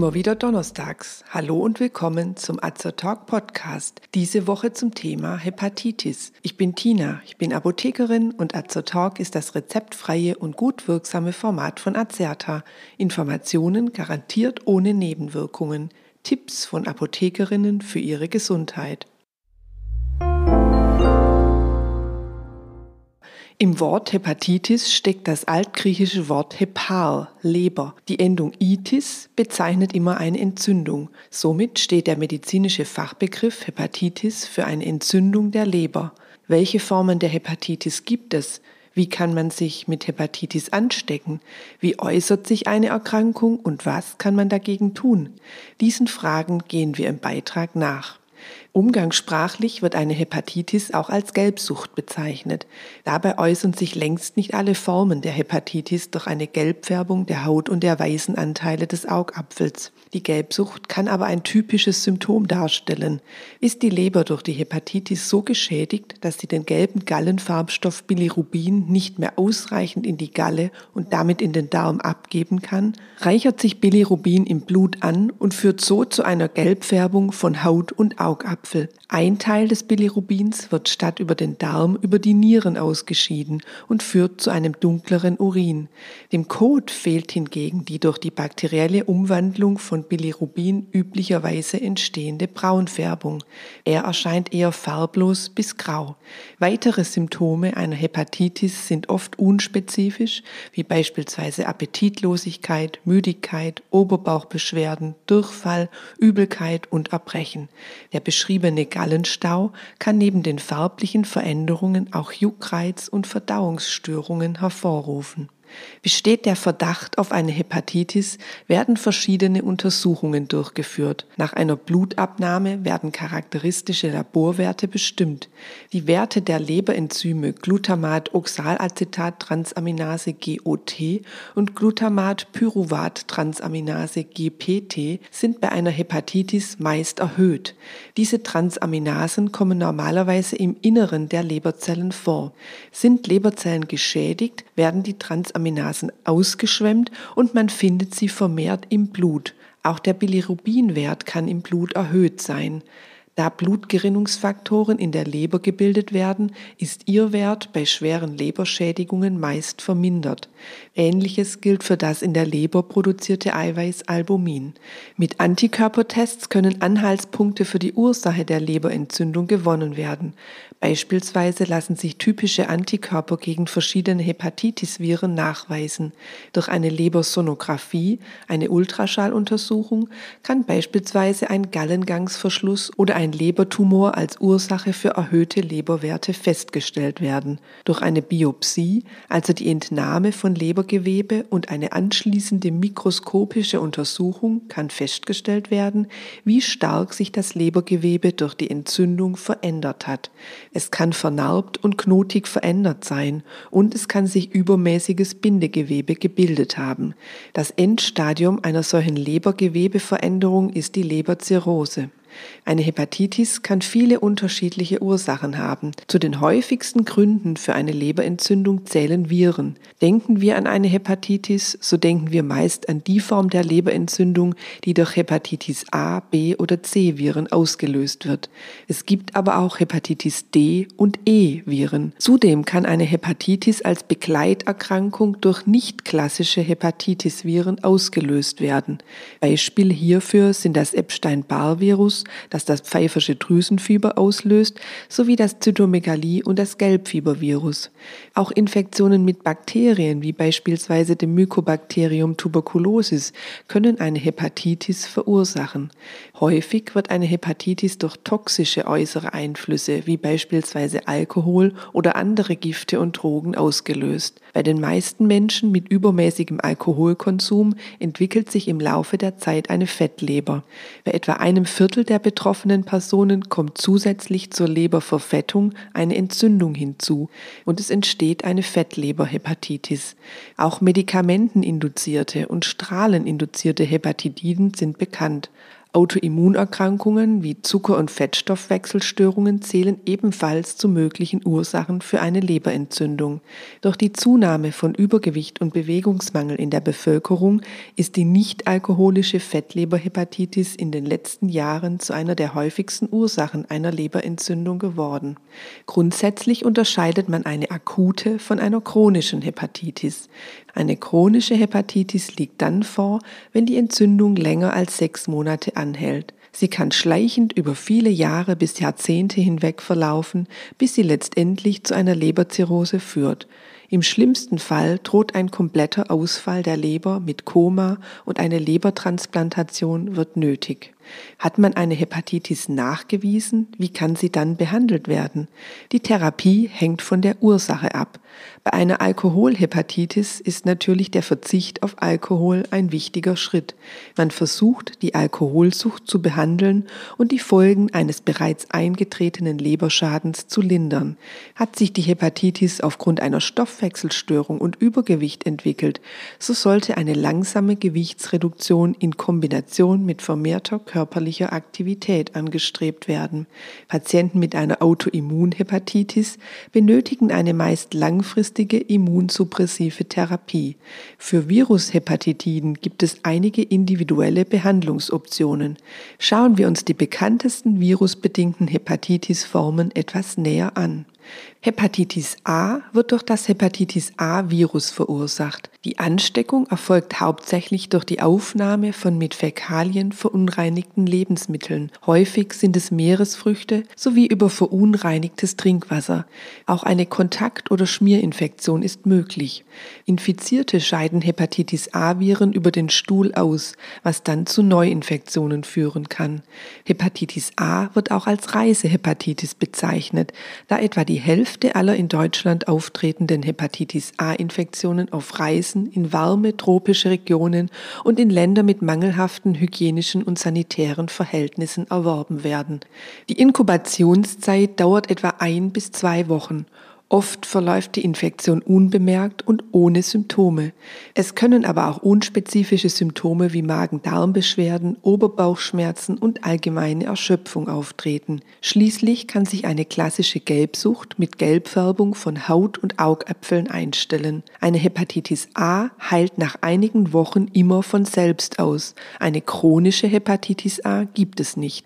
Immer wieder donnerstags. Hallo und willkommen zum Azertalk Podcast. Diese Woche zum Thema Hepatitis. Ich bin Tina, ich bin Apothekerin und Azertalk ist das rezeptfreie und gut wirksame Format von Azerta. Informationen garantiert ohne Nebenwirkungen. Tipps von Apothekerinnen für ihre Gesundheit. Im Wort Hepatitis steckt das altgriechische Wort Hepar, Leber. Die Endung itis bezeichnet immer eine Entzündung. Somit steht der medizinische Fachbegriff Hepatitis für eine Entzündung der Leber. Welche Formen der Hepatitis gibt es? Wie kann man sich mit Hepatitis anstecken? Wie äußert sich eine Erkrankung und was kann man dagegen tun? Diesen Fragen gehen wir im Beitrag nach. Umgangssprachlich wird eine Hepatitis auch als Gelbsucht bezeichnet. Dabei äußern sich längst nicht alle Formen der Hepatitis durch eine Gelbfärbung der Haut und der weißen Anteile des Augapfels. Die Gelbsucht kann aber ein typisches Symptom darstellen. Ist die Leber durch die Hepatitis so geschädigt, dass sie den gelben Gallenfarbstoff Bilirubin nicht mehr ausreichend in die Galle und damit in den Darm abgeben kann, reichert sich Bilirubin im Blut an und führt so zu einer Gelbfärbung von Haut und Augapfel. Apfel. Ein Teil des Bilirubins wird statt über den Darm über die Nieren ausgeschieden und führt zu einem dunkleren Urin. Dem Kot fehlt hingegen die durch die bakterielle Umwandlung von Bilirubin üblicherweise entstehende Braunfärbung. Er erscheint eher farblos bis grau. Weitere Symptome einer Hepatitis sind oft unspezifisch, wie beispielsweise Appetitlosigkeit, Müdigkeit, Oberbauchbeschwerden, Durchfall, Übelkeit und Erbrechen. Der beschriebene Gallenstau kann neben den farblichen Veränderungen auch Juckreiz und Verdauungsstörungen hervorrufen. Besteht der Verdacht auf eine Hepatitis, werden verschiedene Untersuchungen durchgeführt. Nach einer Blutabnahme werden charakteristische Laborwerte bestimmt. Die Werte der Leberenzyme Glutamat-Oxalacetat-Transaminase GOT und Glutamat-Pyruvat-Transaminase GPT sind bei einer Hepatitis meist erhöht. Diese Transaminasen kommen normalerweise im Inneren der Leberzellen vor. Sind Leberzellen geschädigt, werden die Transaminasen Transaminasen ausgeschwemmt und man findet sie vermehrt im Blut. Auch der Bilirubinwert kann im Blut erhöht sein. Da Blutgerinnungsfaktoren in der Leber gebildet werden, ist ihr Wert bei schweren Leberschädigungen meist vermindert. Ähnliches gilt für das in der Leber produzierte Eiweiß Albumin. Mit Antikörpertests können Anhaltspunkte für die Ursache der Leberentzündung gewonnen werden. Beispielsweise lassen sich typische Antikörper gegen verschiedene Hepatitis-Viren nachweisen. Durch eine Lebersonographie, eine Ultraschalluntersuchung, kann beispielsweise ein Gallengangsverschluss oder ein Lebertumor als Ursache für erhöhte Leberwerte festgestellt werden. Durch eine Biopsie, also die Entnahme von Lebergewebe und eine anschließende mikroskopische Untersuchung kann festgestellt werden, wie stark sich das Lebergewebe durch die Entzündung verändert hat. Es kann vernarbt und knotig verändert sein und es kann sich übermäßiges Bindegewebe gebildet haben. Das Endstadium einer solchen Lebergewebeveränderung ist die Leberzirrhose. Eine Hepatitis kann viele unterschiedliche Ursachen haben. Zu den häufigsten Gründen für eine Leberentzündung zählen Viren. Denken wir an eine Hepatitis, so denken wir meist an die Form der Leberentzündung, die durch Hepatitis A, B oder C Viren ausgelöst wird. Es gibt aber auch Hepatitis D und E Viren. Zudem kann eine Hepatitis als Begleiterkrankung durch nicht klassische Hepatitis Viren ausgelöst werden. Beispiel hierfür sind das Epstein-Barr-Virus das das pfeifersche Drüsenfieber auslöst, sowie das Zytomegalie und das Gelbfiebervirus. Auch Infektionen mit Bakterien, wie beispielsweise dem Mycobacterium tuberculosis, können eine Hepatitis verursachen. Häufig wird eine Hepatitis durch toxische äußere Einflüsse, wie beispielsweise Alkohol oder andere Gifte und Drogen, ausgelöst. Bei den meisten Menschen mit übermäßigem Alkoholkonsum entwickelt sich im Laufe der Zeit eine Fettleber. Bei etwa einem Viertel der betroffenen Personen kommt zusätzlich zur Leberverfettung eine Entzündung hinzu und es entsteht eine Fettleberhepatitis. Auch medikamenteninduzierte und strahleninduzierte Hepatitiden sind bekannt. Autoimmunerkrankungen wie Zucker- und Fettstoffwechselstörungen zählen ebenfalls zu möglichen Ursachen für eine Leberentzündung. Durch die Zunahme von Übergewicht und Bewegungsmangel in der Bevölkerung ist die nicht-alkoholische Fettleberhepatitis in den letzten Jahren zu einer der häufigsten Ursachen einer Leberentzündung geworden. Grundsätzlich unterscheidet man eine akute von einer chronischen Hepatitis. Eine chronische Hepatitis liegt dann vor, wenn die Entzündung länger als sechs Monate anhält. Sie kann schleichend über viele Jahre bis Jahrzehnte hinweg verlaufen, bis sie letztendlich zu einer Leberzirrhose führt. Im schlimmsten Fall droht ein kompletter Ausfall der Leber mit Koma und eine Lebertransplantation wird nötig. Hat man eine Hepatitis nachgewiesen, wie kann sie dann behandelt werden? Die Therapie hängt von der Ursache ab. Bei einer Alkoholhepatitis ist natürlich der Verzicht auf Alkohol ein wichtiger Schritt. Man versucht, die Alkoholsucht zu behandeln und die Folgen eines bereits eingetretenen Leberschadens zu lindern. Hat sich die Hepatitis aufgrund einer Stoffwechselstörung und Übergewicht entwickelt, so sollte eine langsame Gewichtsreduktion in Kombination mit vermehrter Körper körperlicher Aktivität angestrebt werden. Patienten mit einer Autoimmunhepatitis benötigen eine meist langfristige immunsuppressive Therapie. Für Virushepatitiden gibt es einige individuelle Behandlungsoptionen. Schauen wir uns die bekanntesten virusbedingten Hepatitisformen etwas näher an. Hepatitis A wird durch das Hepatitis A-Virus verursacht. Die Ansteckung erfolgt hauptsächlich durch die Aufnahme von mit Fäkalien verunreinigten Lebensmitteln. Häufig sind es Meeresfrüchte sowie über verunreinigtes Trinkwasser. Auch eine Kontakt- oder Schmierinfektion ist möglich. Infizierte scheiden Hepatitis A-Viren über den Stuhl aus, was dann zu Neuinfektionen führen kann. Hepatitis A wird auch als Reisehepatitis bezeichnet, da etwa die Hälfte aller in Deutschland auftretenden Hepatitis A-Infektionen auf Reisen in warme tropische Regionen und in Länder mit mangelhaften hygienischen und sanitären Verhältnissen erworben werden. Die Inkubationszeit dauert etwa ein bis zwei Wochen Oft verläuft die Infektion unbemerkt und ohne Symptome. Es können aber auch unspezifische Symptome wie Magen-Darm-Beschwerden, Oberbauchschmerzen und allgemeine Erschöpfung auftreten. Schließlich kann sich eine klassische Gelbsucht mit Gelbfärbung von Haut und Augäpfeln einstellen. Eine Hepatitis A heilt nach einigen Wochen immer von selbst aus. Eine chronische Hepatitis A gibt es nicht.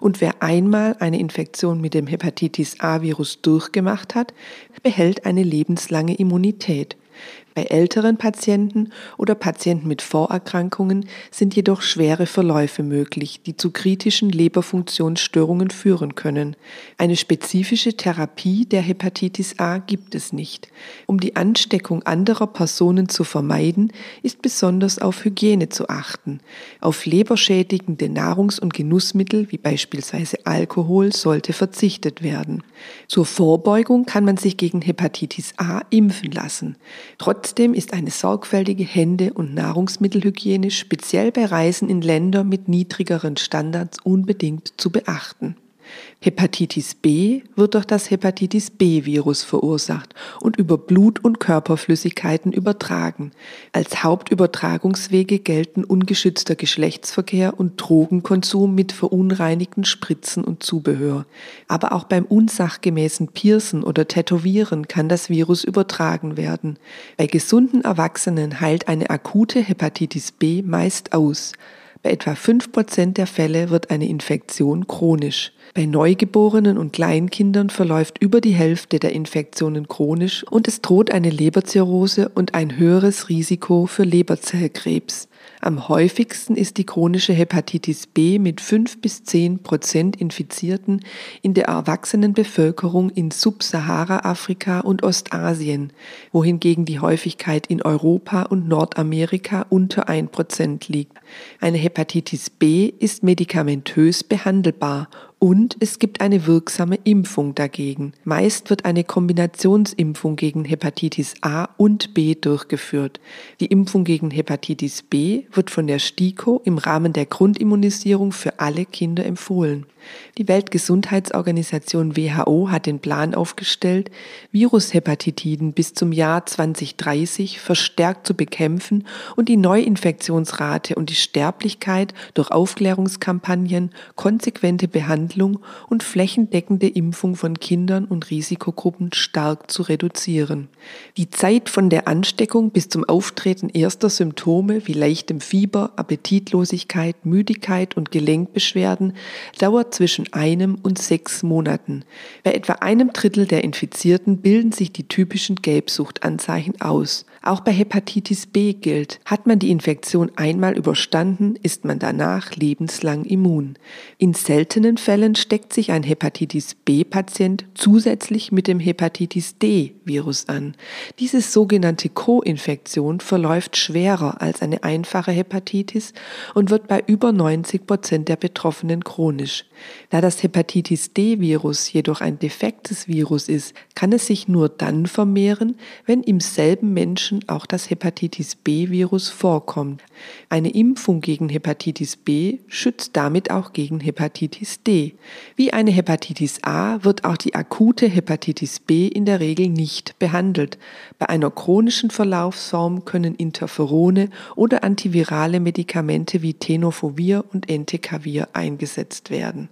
Und wer einmal eine Infektion mit dem Hepatitis A-Virus durchgemacht hat, behält eine lebenslange Immunität. Bei älteren Patienten oder Patienten mit Vorerkrankungen sind jedoch schwere Verläufe möglich, die zu kritischen Leberfunktionsstörungen führen können. Eine spezifische Therapie der Hepatitis A gibt es nicht. Um die Ansteckung anderer Personen zu vermeiden, ist besonders auf Hygiene zu achten. Auf leberschädigende Nahrungs- und Genussmittel wie beispielsweise Alkohol sollte verzichtet werden. Zur Vorbeugung kann man sich gegen Hepatitis A impfen lassen. Trotz Trotzdem ist eine sorgfältige Hände- und Nahrungsmittelhygiene speziell bei Reisen in Länder mit niedrigeren Standards unbedingt zu beachten. Hepatitis B wird durch das Hepatitis B-Virus verursacht und über Blut- und Körperflüssigkeiten übertragen. Als Hauptübertragungswege gelten ungeschützter Geschlechtsverkehr und Drogenkonsum mit verunreinigten Spritzen und Zubehör. Aber auch beim unsachgemäßen Piercen oder Tätowieren kann das Virus übertragen werden. Bei gesunden Erwachsenen heilt eine akute Hepatitis B meist aus. Bei etwa 5% der Fälle wird eine Infektion chronisch. Bei Neugeborenen und Kleinkindern verläuft über die Hälfte der Infektionen chronisch und es droht eine Leberzirrhose und ein höheres Risiko für Leberzellkrebs. Am häufigsten ist die chronische Hepatitis B mit 5 bis 10 Prozent Infizierten in der erwachsenen Bevölkerung in Subsahara-Afrika und Ostasien, wohingegen die Häufigkeit in Europa und Nordamerika unter 1 Prozent liegt. Eine Hepatitis B ist medikamentös behandelbar Und es gibt eine wirksame Impfung dagegen. Meist wird eine Kombinationsimpfung gegen Hepatitis A und B durchgeführt. Die Impfung gegen Hepatitis B wird von der STIKO im Rahmen der Grundimmunisierung für alle Kinder empfohlen. Die Weltgesundheitsorganisation WHO hat den Plan aufgestellt, Virushepatitiden bis zum Jahr 2030 verstärkt zu bekämpfen und die Neuinfektionsrate und die Sterblichkeit durch Aufklärungskampagnen, konsequente Behandlung und flächendeckende Impfung von Kindern und Risikogruppen stark zu reduzieren. Die Zeit von der Ansteckung bis zum Auftreten erster Symptome wie leichtem Fieber, Appetitlosigkeit, Müdigkeit und Gelenkbeschwerden dauert zwischen einem und sechs Monaten. Bei etwa einem Drittel der Infizierten bilden sich die typischen Gelbsuchtanzeichen aus. Auch bei Hepatitis B gilt, hat man die Infektion einmal überstanden, ist man danach lebenslang immun. In seltenen Fällen steckt sich ein Hepatitis B-Patient zusätzlich mit dem Hepatitis D-Virus an. Diese sogenannte Co-Infektion verläuft schwerer als eine einfache Hepatitis und wird bei über 90 Prozent der Betroffenen chronisch. Da das Hepatitis D-Virus jedoch ein defektes Virus ist, kann es sich nur dann vermehren, wenn im selben Menschen auch das Hepatitis B-Virus vorkommt. Eine Impfung gegen Hepatitis B schützt damit auch gegen Hepatitis D. Wie eine Hepatitis A wird auch die akute Hepatitis B in der Regel nicht behandelt. Bei einer chronischen Verlaufsform können Interferone oder antivirale Medikamente wie Tenofovir und Entecavir eingesetzt werden.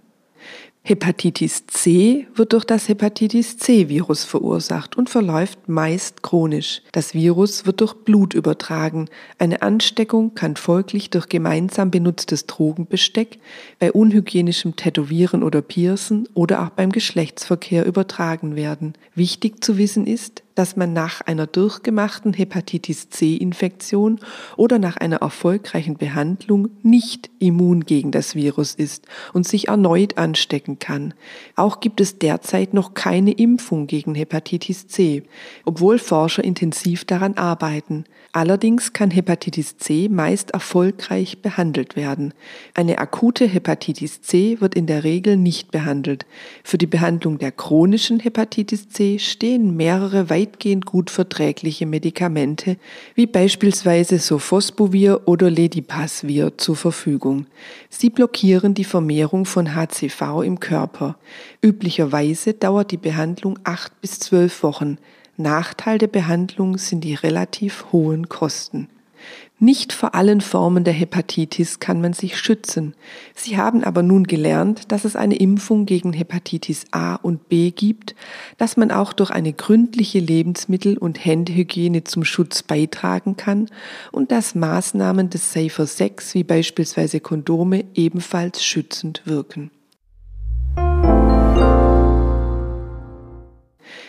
Hepatitis C wird durch das Hepatitis C-Virus verursacht und verläuft meist chronisch. Das Virus wird durch Blut übertragen. Eine Ansteckung kann folglich durch gemeinsam benutztes Drogenbesteck, bei unhygienischem Tätowieren oder Piercen oder auch beim Geschlechtsverkehr übertragen werden. Wichtig zu wissen ist, dass man nach einer durchgemachten Hepatitis C-Infektion oder nach einer erfolgreichen Behandlung nicht immun gegen das Virus ist und sich erneut anstecken kann. Auch gibt es derzeit noch keine Impfung gegen Hepatitis C, obwohl Forscher intensiv daran arbeiten. Allerdings kann Hepatitis C meist erfolgreich behandelt werden. Eine akute Hepatitis C wird in der Regel nicht behandelt. Für die Behandlung der chronischen Hepatitis C stehen mehrere weitgehend gut verträgliche Medikamente, wie beispielsweise Sofosbuvir oder Ledipasvir zur Verfügung. Sie blockieren die Vermehrung von HCV im Körper. Üblicherweise dauert die Behandlung acht bis zwölf Wochen. Nachteil der Behandlung sind die relativ hohen Kosten. Nicht vor allen Formen der Hepatitis kann man sich schützen. Sie haben aber nun gelernt, dass es eine Impfung gegen Hepatitis A und B gibt, dass man auch durch eine gründliche Lebensmittel- und Händehygiene zum Schutz beitragen kann und dass Maßnahmen des Safer Sex wie beispielsweise Kondome ebenfalls schützend wirken.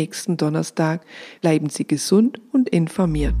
nächsten Donnerstag. Bleiben Sie gesund und informiert.